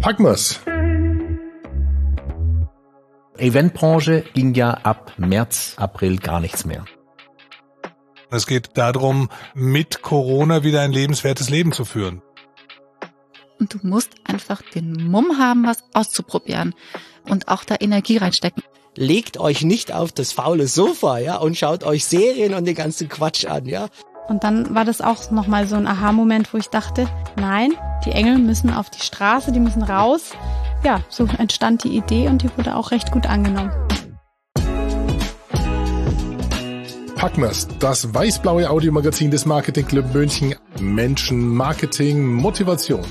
Packmas. Eventbranche ging ja ab März, April gar nichts mehr. Es geht darum, mit Corona wieder ein lebenswertes Leben zu führen. Und du musst einfach den Mumm haben, was auszuprobieren und auch da Energie reinstecken. Legt euch nicht auf das faule Sofa, ja, und schaut euch Serien und den ganzen Quatsch an, ja. Und dann war das auch nochmal so ein Aha-Moment, wo ich dachte, nein, die Engel müssen auf die Straße, die müssen raus. Ja, so entstand die Idee und die wurde auch recht gut angenommen. Packmas, das weiß-blaue Audiomagazin des Marketing Club München. Menschen, Marketing, Motivation.